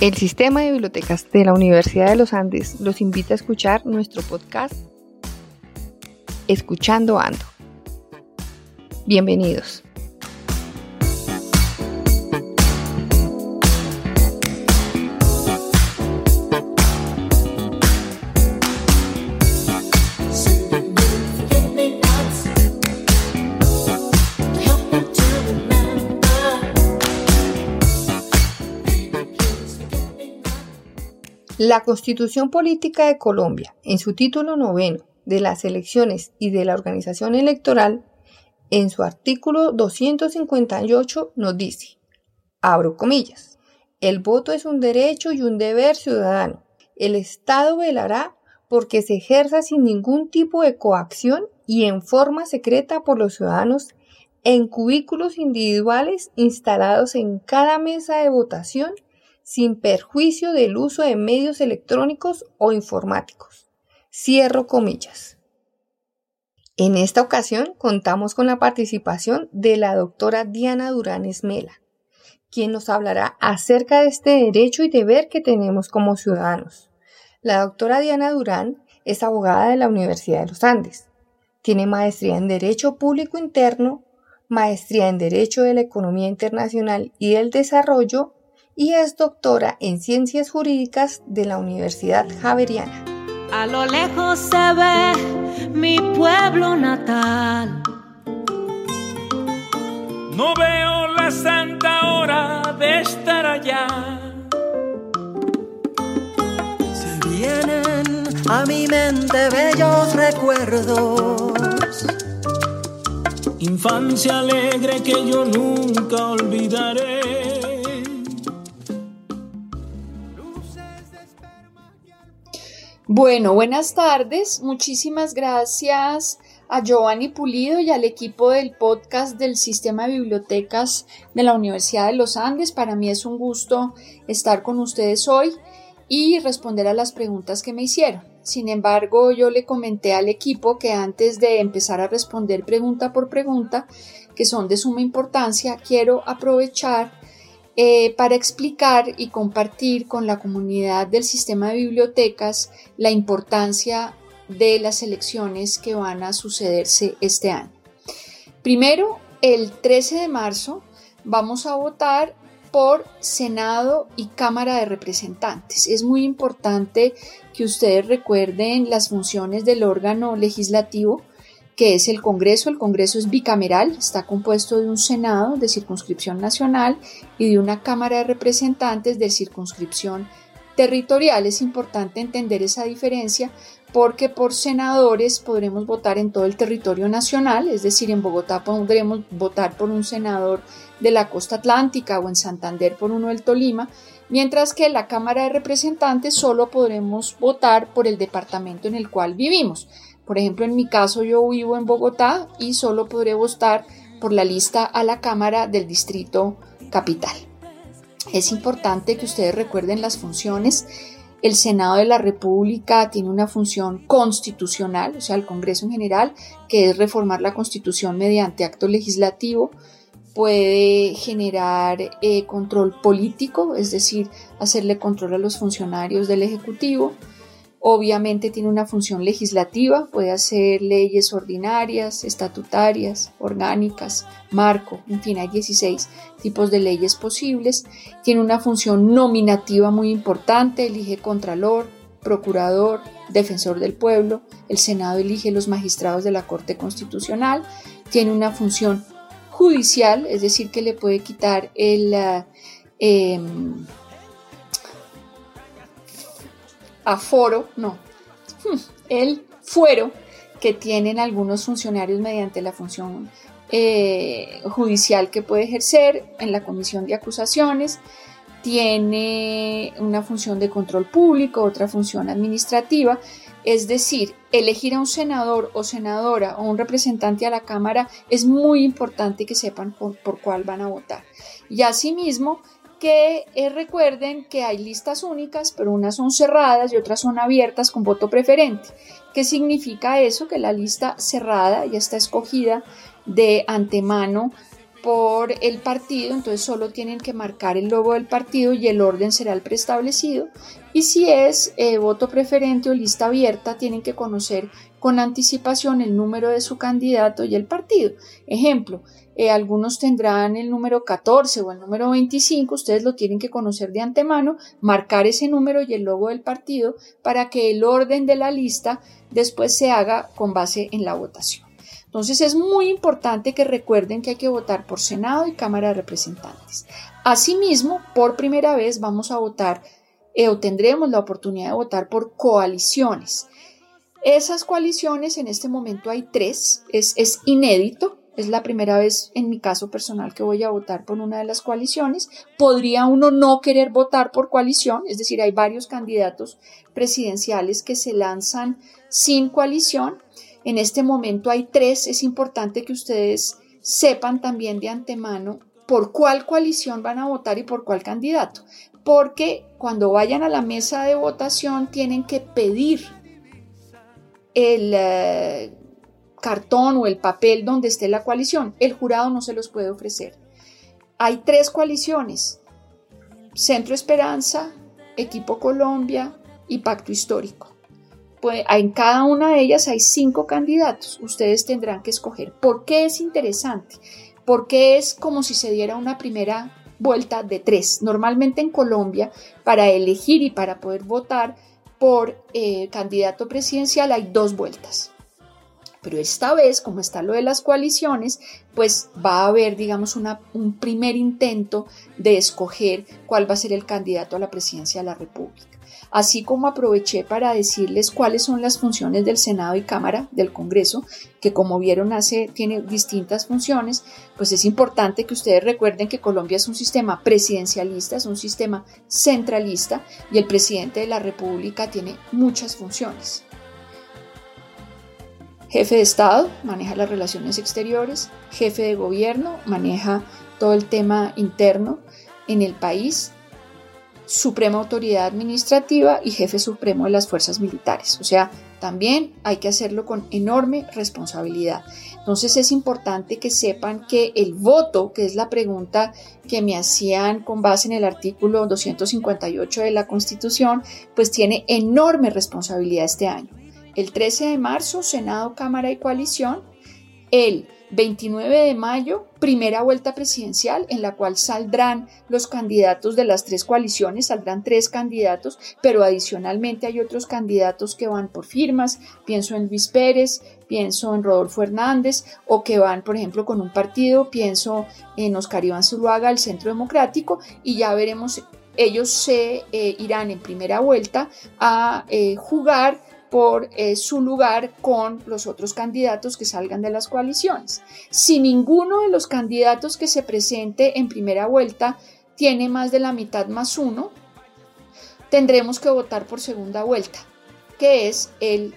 El Sistema de Bibliotecas de la Universidad de los Andes los invita a escuchar nuestro podcast Escuchando Ando. Bienvenidos. La Constitución Política de Colombia, en su título noveno de las elecciones y de la organización electoral, en su artículo 258 nos dice, abro comillas, el voto es un derecho y un deber ciudadano. El Estado velará porque se ejerza sin ningún tipo de coacción y en forma secreta por los ciudadanos en cubículos individuales instalados en cada mesa de votación sin perjuicio del uso de medios electrónicos o informáticos. Cierro comillas. En esta ocasión contamos con la participación de la doctora Diana Durán Esmela, quien nos hablará acerca de este derecho y deber que tenemos como ciudadanos. La doctora Diana Durán es abogada de la Universidad de los Andes. Tiene maestría en Derecho Público Interno, maestría en Derecho de la Economía Internacional y del Desarrollo y es doctora en Ciencias Jurídicas de la Universidad Javeriana. A lo lejos se ve mi pueblo natal. No veo la santa hora de estar allá. Se vienen a mi mente bellos recuerdos. Infancia alegre que yo nunca olvidaré. Bueno, buenas tardes. Muchísimas gracias a Giovanni Pulido y al equipo del podcast del Sistema de Bibliotecas de la Universidad de los Andes. Para mí es un gusto estar con ustedes hoy y responder a las preguntas que me hicieron. Sin embargo, yo le comenté al equipo que antes de empezar a responder pregunta por pregunta, que son de suma importancia, quiero aprovechar eh, para explicar y compartir con la comunidad del sistema de bibliotecas la importancia de las elecciones que van a sucederse este año. Primero, el 13 de marzo vamos a votar por Senado y Cámara de Representantes. Es muy importante que ustedes recuerden las funciones del órgano legislativo que es el Congreso. El Congreso es bicameral, está compuesto de un Senado de circunscripción nacional y de una Cámara de Representantes de circunscripción territorial. Es importante entender esa diferencia porque por senadores podremos votar en todo el territorio nacional, es decir, en Bogotá podremos votar por un senador de la costa atlántica o en Santander por uno del Tolima, mientras que en la Cámara de Representantes solo podremos votar por el departamento en el cual vivimos. Por ejemplo, en mi caso yo vivo en Bogotá y solo podré votar por la lista a la Cámara del Distrito Capital. Es importante que ustedes recuerden las funciones. El Senado de la República tiene una función constitucional, o sea, el Congreso en general, que es reformar la Constitución mediante acto legislativo. Puede generar eh, control político, es decir, hacerle control a los funcionarios del Ejecutivo Obviamente tiene una función legislativa, puede hacer leyes ordinarias, estatutarias, orgánicas, marco, en fin, hay 16 tipos de leyes posibles. Tiene una función nominativa muy importante, elige contralor, procurador, defensor del pueblo, el Senado elige los magistrados de la Corte Constitucional, tiene una función judicial, es decir, que le puede quitar el... Eh, aforo, no, el fuero que tienen algunos funcionarios mediante la función eh, judicial que puede ejercer en la comisión de acusaciones, tiene una función de control público, otra función administrativa, es decir, elegir a un senador o senadora o un representante a la Cámara es muy importante que sepan por, por cuál van a votar. Y asimismo, que eh, recuerden que hay listas únicas, pero unas son cerradas y otras son abiertas con voto preferente. ¿Qué significa eso? Que la lista cerrada ya está escogida de antemano por el partido, entonces solo tienen que marcar el logo del partido y el orden será el preestablecido. Y si es eh, voto preferente o lista abierta, tienen que conocer con anticipación el número de su candidato y el partido. Ejemplo, eh, algunos tendrán el número 14 o el número 25, ustedes lo tienen que conocer de antemano, marcar ese número y el logo del partido para que el orden de la lista después se haga con base en la votación. Entonces es muy importante que recuerden que hay que votar por Senado y Cámara de Representantes. Asimismo, por primera vez vamos a votar eh, o tendremos la oportunidad de votar por coaliciones. Esas coaliciones, en este momento hay tres, es, es inédito, es la primera vez en mi caso personal que voy a votar por una de las coaliciones. Podría uno no querer votar por coalición, es decir, hay varios candidatos presidenciales que se lanzan sin coalición en este momento hay tres. Es importante que ustedes sepan también de antemano por cuál coalición van a votar y por cuál candidato. Porque cuando vayan a la mesa de votación tienen que pedir el eh, cartón o el papel donde esté la coalición. El jurado no se los puede ofrecer. Hay tres coaliciones. Centro Esperanza, Equipo Colombia y Pacto Histórico en cada una de ellas hay cinco candidatos. Ustedes tendrán que escoger. ¿Por qué es interesante? Porque es como si se diera una primera vuelta de tres. Normalmente en Colombia, para elegir y para poder votar por eh, candidato presidencial hay dos vueltas. Pero esta vez, como está lo de las coaliciones, pues va a haber, digamos, un primer intento de escoger cuál va a ser el candidato a la presidencia de la República así como aproveché para decirles cuáles son las funciones del Senado y Cámara del Congreso, que como vieron hace tiene distintas funciones, pues es importante que ustedes recuerden que Colombia es un sistema presidencialista, es un sistema centralista y el presidente de la República tiene muchas funciones. Jefe de Estado maneja las relaciones exteriores, jefe de gobierno maneja todo el tema interno en el país, suprema autoridad administrativa y jefe supremo de las fuerzas militares. O sea, también hay que hacerlo con enorme responsabilidad. Entonces es importante que sepan que el voto, que es la pregunta que me hacían con base en el artículo 258 de la Constitución, pues tiene enorme responsabilidad este año. El 13 de marzo, Senado, Cámara y Coalición. El 29 de mayo, primera vuelta presidencial en la cual saldrán los candidatos de las tres coaliciones, saldrán tres candidatos, pero adicionalmente hay otros candidatos que van por firmas, pienso en Luis Pérez, pienso en Rodolfo Hernández, o que van, por ejemplo, con un partido, pienso en Oscar Iván Zuluaga, el Centro Democrático, y ya veremos, ellos se eh, irán en primera vuelta a eh, jugar por eh, su lugar con los otros candidatos que salgan de las coaliciones. Si ninguno de los candidatos que se presente en primera vuelta tiene más de la mitad más uno, tendremos que votar por segunda vuelta, que es el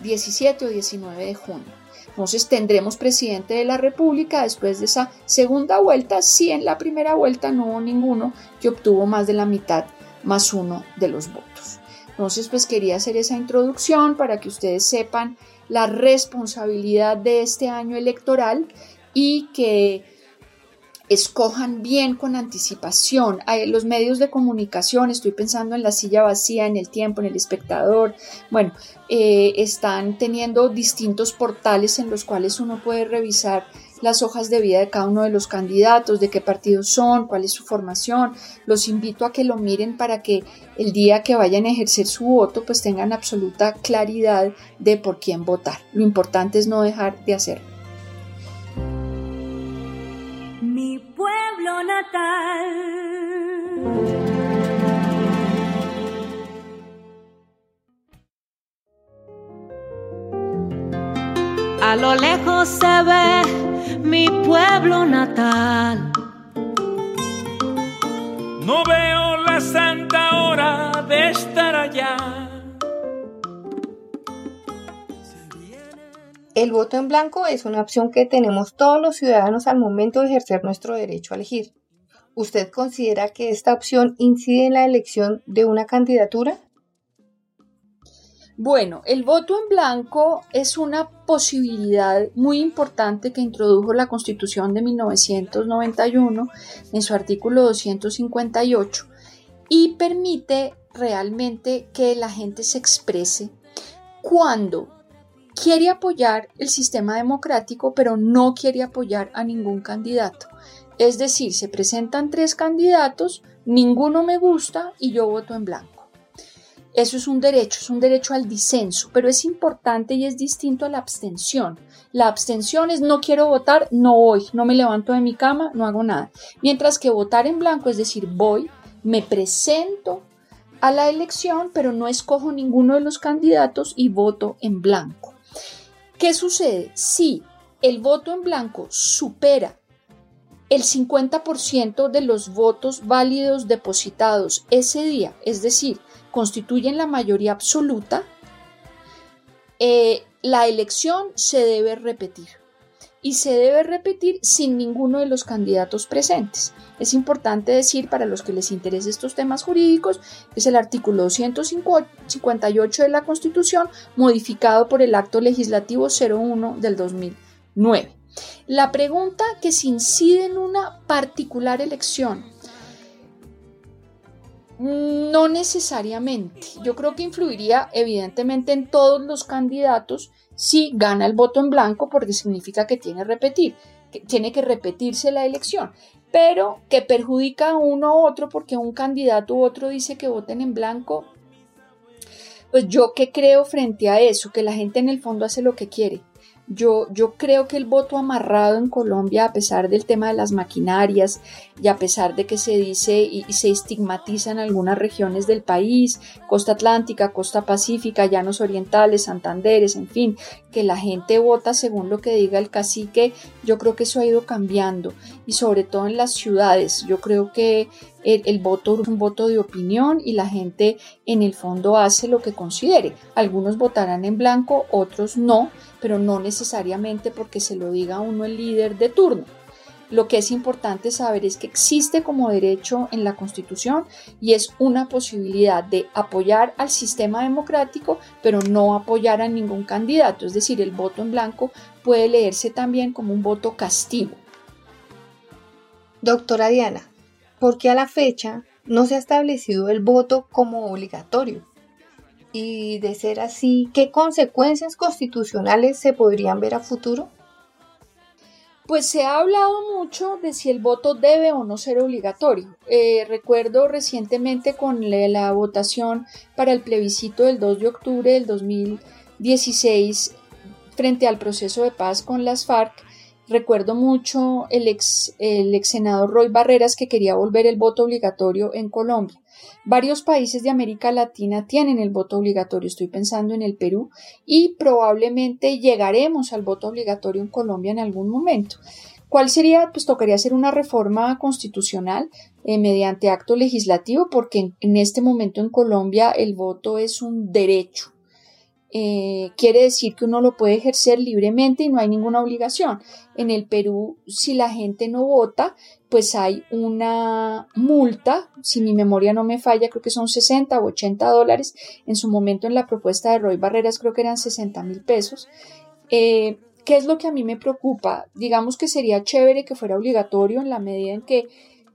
17 eh, o 19 de junio. Entonces tendremos presidente de la República después de esa segunda vuelta, si en la primera vuelta no hubo ninguno que obtuvo más de la mitad más uno de los votos. Entonces, pues quería hacer esa introducción para que ustedes sepan la responsabilidad de este año electoral y que escojan bien con anticipación. Los medios de comunicación, estoy pensando en la silla vacía, en el tiempo, en el espectador, bueno, eh, están teniendo distintos portales en los cuales uno puede revisar las hojas de vida de cada uno de los candidatos, de qué partidos son, cuál es su formación. Los invito a que lo miren para que el día que vayan a ejercer su voto pues tengan absoluta claridad de por quién votar. Lo importante es no dejar de hacerlo. Mi pueblo natal. A lo lejos se ve mi pueblo natal. No veo la santa hora de estar allá. El voto en blanco es una opción que tenemos todos los ciudadanos al momento de ejercer nuestro derecho a elegir. ¿Usted considera que esta opción incide en la elección de una candidatura? Bueno, el voto en blanco es una posibilidad muy importante que introdujo la Constitución de 1991 en su artículo 258 y permite realmente que la gente se exprese cuando quiere apoyar el sistema democrático pero no quiere apoyar a ningún candidato. Es decir, se presentan tres candidatos, ninguno me gusta y yo voto en blanco. Eso es un derecho, es un derecho al disenso, pero es importante y es distinto a la abstención. La abstención es no quiero votar, no voy, no me levanto de mi cama, no hago nada. Mientras que votar en blanco es decir, voy, me presento a la elección, pero no escojo ninguno de los candidatos y voto en blanco. ¿Qué sucede? Si el voto en blanco supera el 50% de los votos válidos depositados ese día, es decir, constituyen la mayoría absoluta, eh, la elección se debe repetir y se debe repetir sin ninguno de los candidatos presentes. Es importante decir para los que les interesen estos temas jurídicos, es el artículo 258 de la Constitución modificado por el acto legislativo 01 del 2009. La pregunta que se incide en una particular elección no necesariamente. Yo creo que influiría evidentemente en todos los candidatos si gana el voto en blanco porque significa que tiene repetir, que tiene que repetirse la elección, pero que perjudica a uno u otro porque un candidato u otro dice que voten en blanco. Pues yo qué creo frente a eso, que la gente en el fondo hace lo que quiere yo, yo creo que el voto amarrado en Colombia, a pesar del tema de las maquinarias y a pesar de que se dice y, se estigmatiza en algunas regiones del país, costa atlántica, costa pacífica, llanos orientales, Santanderes, en fin, que la gente vota según lo que diga el cacique, yo creo que eso ha ido cambiando y sobre todo en las ciudades. Yo creo que el, voto es un voto de opinión y la gente en el fondo hace lo que considere. Algunos votarán en blanco, otros no, pero no necesariamente porque se lo diga uno el líder de turno. Lo que es importante saber es que existe como derecho en la Constitución y es una posibilidad de apoyar al sistema democrático, pero no apoyar a ningún candidato. Es decir, el voto en blanco puede leerse también como un voto castigo. Doctora Diana, ¿por qué a la fecha no se ha establecido el voto como obligatorio? Y de ser así, ¿qué consecuencias constitucionales se podrían ver a futuro? Pues se ha hablado mucho de si el voto debe o no ser obligatorio. Eh, recuerdo recientemente con la votación para el plebiscito del 2 de octubre del 2016 frente al proceso de paz con las FARC, Recuerdo mucho el ex, el ex senador Roy Barreras que quería volver el voto obligatorio en Colombia. Varios países de América Latina tienen el voto obligatorio, estoy pensando en el Perú, y probablemente llegaremos al voto obligatorio en Colombia en algún momento. ¿Cuál sería? Pues tocaría hacer una reforma constitucional eh, mediante acto legislativo, porque en, en este momento en Colombia el voto es un derecho eh, quiere decir que uno lo puede ejercer libremente y no hay ninguna obligación. En el Perú, si la gente no vota, pues hay una multa, si mi memoria no me falla, creo que son 60 o 80 dólares. En su momento en la propuesta de Roy Barreras creo que eran 60 mil pesos. Eh, ¿Qué es lo que a mí me preocupa? Digamos que sería chévere que fuera obligatorio en la medida en que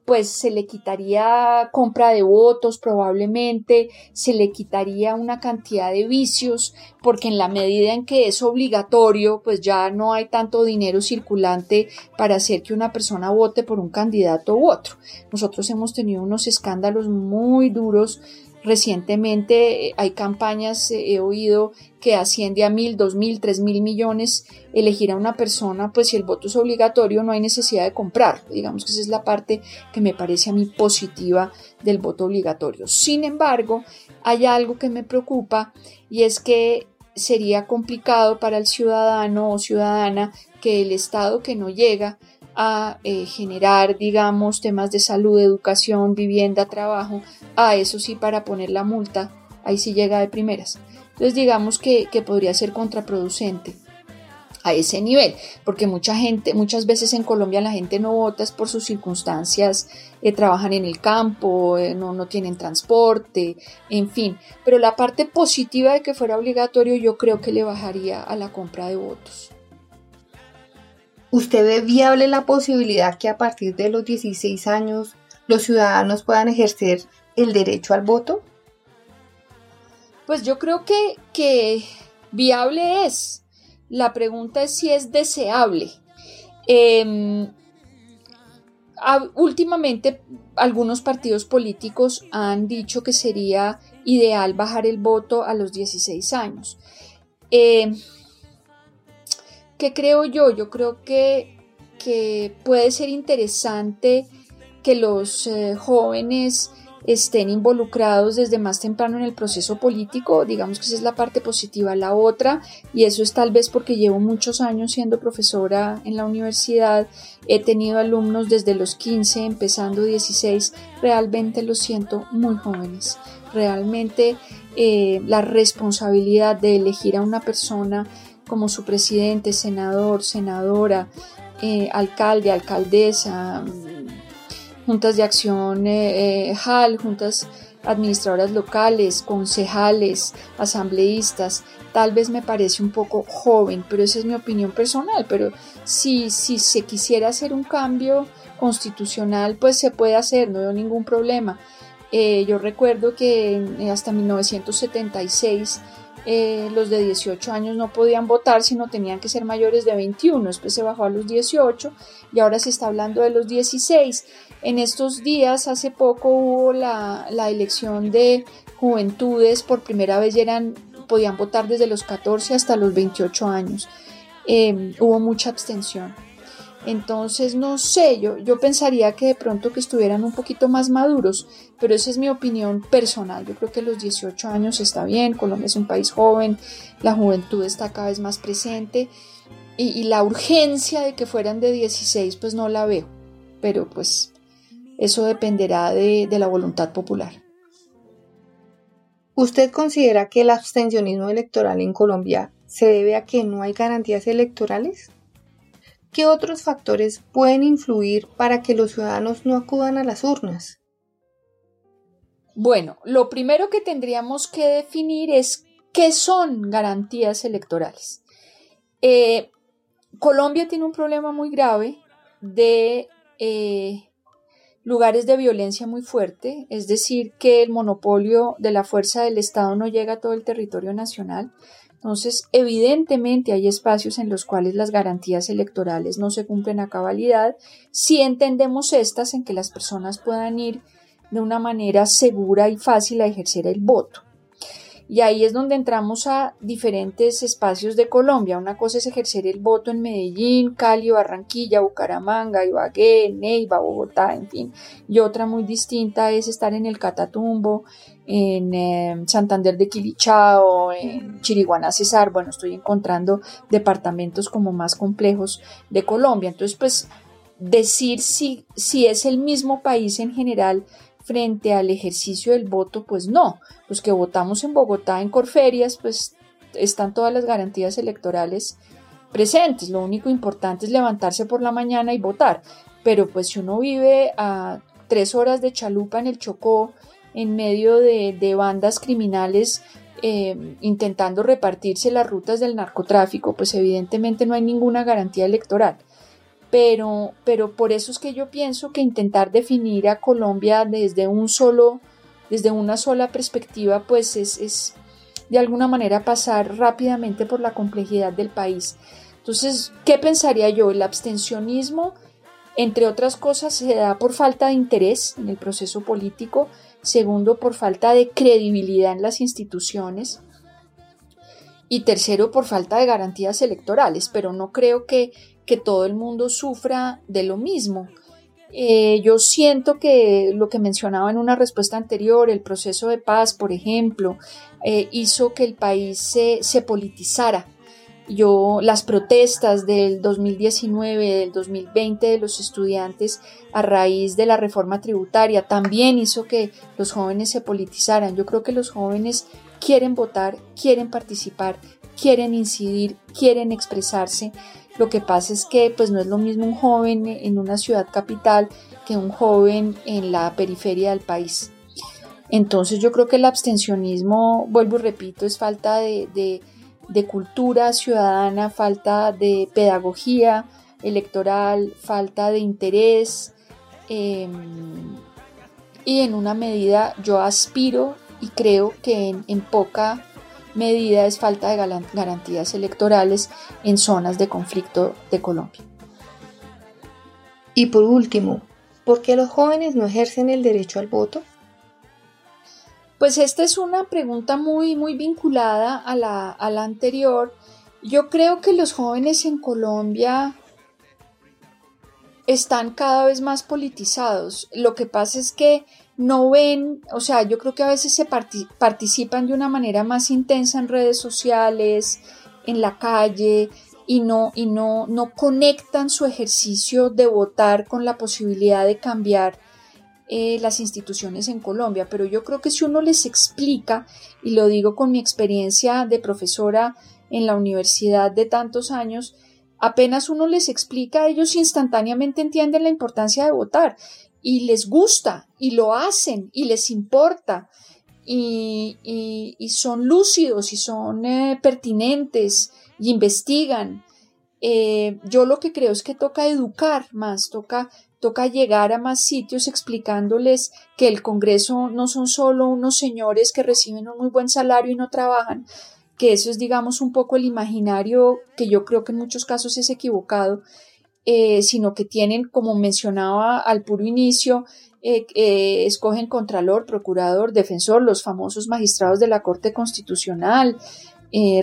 pues se le quitaría compra de votos probablemente, se le quitaría una cantidad de vicios, porque en la medida en que es obligatorio, pues ya no hay tanto dinero circulante para hacer que una persona vote por un candidato u otro. Nosotros hemos tenido unos escándalos muy duros Recientemente eh, hay campañas, eh, he oído que asciende a mil, dos mil, tres mil millones elegir a una persona, pues si el voto es obligatorio no hay necesidad de comprar. Digamos que esa es la parte que me parece a mí positiva del voto obligatorio. Sin embargo, hay algo que me preocupa y es que sería complicado para el ciudadano o ciudadana que el Estado que no llega a eh, generar, digamos, temas de salud, educación, vivienda, trabajo, a eso sí para poner la multa, ahí sí llega de primeras. Entonces digamos que, que podría ser contraproducente. a ese nivel, porque mucha gente, muchas veces en Colombia la gente no vota es por sus circunstancias, eh, trabajan en el campo, eh, no, no tienen transporte, en fin, pero la parte positiva de que fuera obligatorio yo creo que le bajaría a la compra de votos. ¿Usted ve viable la posibilidad que a partir de los 16 años los ciudadanos puedan ejercer el derecho al voto? Pues yo creo que, que viable es, la pregunta es si es deseable. Em, últimamente algunos partidos políticos han dicho que sería ideal bajar el voto a los 16 años. Em, ¿Qué creo yo? Yo creo que, que puede ser interesante que los eh, jóvenes estén involucrados desde más temprano en el proceso político, digamos que esa es la parte positiva. La otra, y eso es tal vez porque llevo muchos años siendo profesora en la universidad, he tenido alumnos desde los 15, empezando 16, realmente los siento muy jóvenes. Realmente eh, la responsabilidad de elegir a una persona como su presidente, senador, senadora, eh, alcalde, alcaldesa, juntas de acción eh, eh, juntas administradoras locales, concejales, asambleístas, tal vez me parece un poco joven, pero esa es mi opinión personal, pero si, si se quisiera hacer un cambio constitucional, pues se puede hacer, no veo ningún problema. Eh, yo recuerdo que hasta 1976 eh, los de 18 años no podían votar, sino tenían que ser mayores de 21. Después se bajó a los 18 y ahora se está hablando de los 16. En estos días, hace poco hubo la, elección de juventudes, por primera vez eran, podían votar desde los 14 hasta los 28 años. Eh, hubo mucha abstención. Entonces, no sé, yo, yo pensaría que de pronto que estuvieran un poquito más maduros, pero esa es mi opinión personal. Yo creo que los 18 años está bien, Colombia es un país joven, la juventud está cada vez más presente y, la urgencia de que fueran de 16 pues no la veo, pero pues eso dependerá de, de la voluntad popular. ¿Usted considera que el abstencionismo electoral en Colombia se debe a que no hay garantías electorales? ¿Qué otros factores pueden influir para que los ciudadanos no acudan a las urnas? Bueno, lo primero que tendríamos que definir es qué son garantías electorales. Eh, Colombia tiene un problema muy grave de eh, lugares de violencia muy fuerte, es decir, que el monopolio de la fuerza del Estado no llega a todo el territorio nacional. Entonces, evidentemente hay espacios en los cuales las garantías electorales no se cumplen a cabalidad si entendemos estas en que las personas puedan ir de una manera segura y fácil a ejercer el voto. Y ahí es donde entramos a diferentes espacios de Colombia. Una cosa es ejercer el voto en Medellín, Cali, Barranquilla, Bucaramanga, Ibagué, Neiva, Bogotá, en fin. Y otra muy distinta es estar en el Catatumbo, en em, Santander de Quilichao, en Chiriguaná Cesar, bueno, estoy encontrando departamentos como más complejos de Colombia. Entonces, pues decir si, si es el mismo país en general frente al ejercicio del voto, pues no. Los que votamos en Bogotá, en Corferias, pues están todas las garantías electorales presentes. Lo único importante es levantarse por la mañana y votar. Pero pues si uno vive a tres horas de chalupa en el Chocó, en medio de, bandas criminales eh, intentando repartirse las rutas del narcotráfico, pues evidentemente no hay ninguna garantía electoral. Pero, pero por eso es que yo pienso que intentar definir a Colombia desde un solo, desde una sola perspectiva, pues es, es de alguna manera pasar rápidamente por la complejidad del país. Entonces, ¿qué pensaría yo? El abstencionismo, entre otras cosas, se da por falta de interés en el proceso político, segundo por falta de credibilidad en las instituciones y tercero por falta de garantías electorales, pero no creo que, que todo el mundo sufra de lo mismo. Eh, yo siento que lo que mencionaba en una respuesta anterior, el proceso de paz, por ejemplo, eh, hizo que el país se, se politizara yo las protestas del 2019, del 2020 de los estudiantes a raíz de la reforma tributaria también hizo que los jóvenes se politizaran. Yo creo que los jóvenes quieren votar, quieren participar, quieren incidir, quieren expresarse. Lo que pasa es que pues no es lo mismo un joven en una ciudad capital que un joven en la periferia del país. Entonces yo creo que el abstencionismo, vuelvo y repito, es falta de, cultura ciudadana, falta de pedagogía electoral, falta de interés. Em, y en una medida yo aspiro y creo que en, en poca medida es falta de garantías electorales en zonas de conflicto de Colombia. Y por último, ¿por qué los jóvenes no ejercen el derecho al voto? Pues esta es una pregunta muy, muy vinculada a la, a la anterior. Yo creo que los jóvenes en Colombia están cada vez más politizados. Lo que pasa es que no ven, o sea, yo creo que a veces se participan de una manera más intensa en redes sociales, en la calle, y no, y no, no conectan su ejercicio de votar con la posibilidad de cambiar eh, las instituciones en Colombia. Pero yo creo que si uno les explica, y lo digo con mi experiencia de profesora en la universidad de tantos años, apenas uno les explica, ellos instantáneamente entienden la importancia de votar y les gusta y lo hacen y les importa y, son lúcidos y son eh, pertinentes y investigan. Eh, yo lo que creo es que toca educar más, toca, toca llegar a más sitios explicándoles que el Congreso no son solo unos señores que reciben un muy buen salario y no trabajan, que eso es digamos un poco el imaginario que yo creo que en muchos casos es equivocado eh, sino que tienen, como mencionaba al puro inicio, eh, eh, escogen contralor, procurador, defensor, los famosos magistrados de la Corte Constitucional,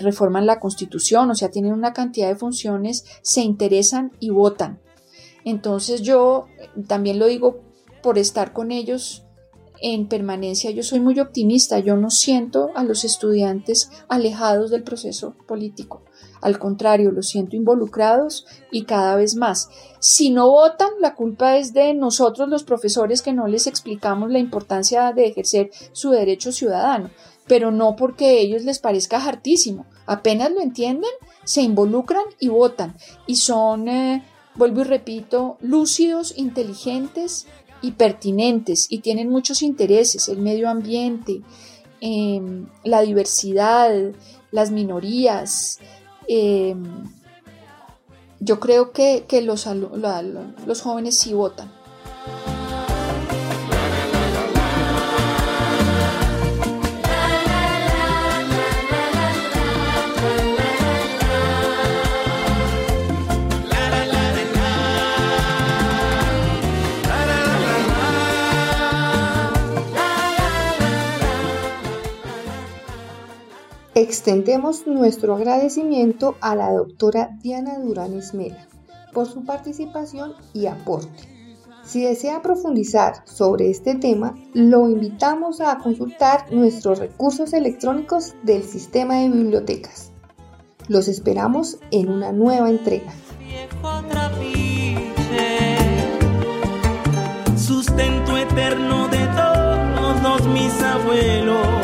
reforman la Constitución, o sea, tienen una cantidad de funciones, se interesan y votan. Entonces yo también lo digo por estar con ellos en permanencia, yo soy muy optimista, yo no siento a los estudiantes alejados del proceso político. Al contrario, los siento involucrados y cada vez más. Si no votan, la culpa es de nosotros los profesores que no les explicamos la importancia de ejercer su derecho ciudadano, pero no porque a ellos les parezca hartísimo. Apenas lo entienden, se involucran y votan. Y son, eh, vuelvo y repito, lúcidos, inteligentes y pertinentes y tienen muchos intereses, el medio ambiente, em, la diversidad, las minorías, Em, yo creo que, los, los jóvenes sí votan. Extendemos nuestro agradecimiento a la doctora Diana Durán Esmela por su participación y aporte. Si desea profundizar sobre este tema, lo invitamos a consultar nuestros recursos electrónicos del sistema de bibliotecas. Los esperamos en una nueva entrega. Sustento eterno de todos mis abuelos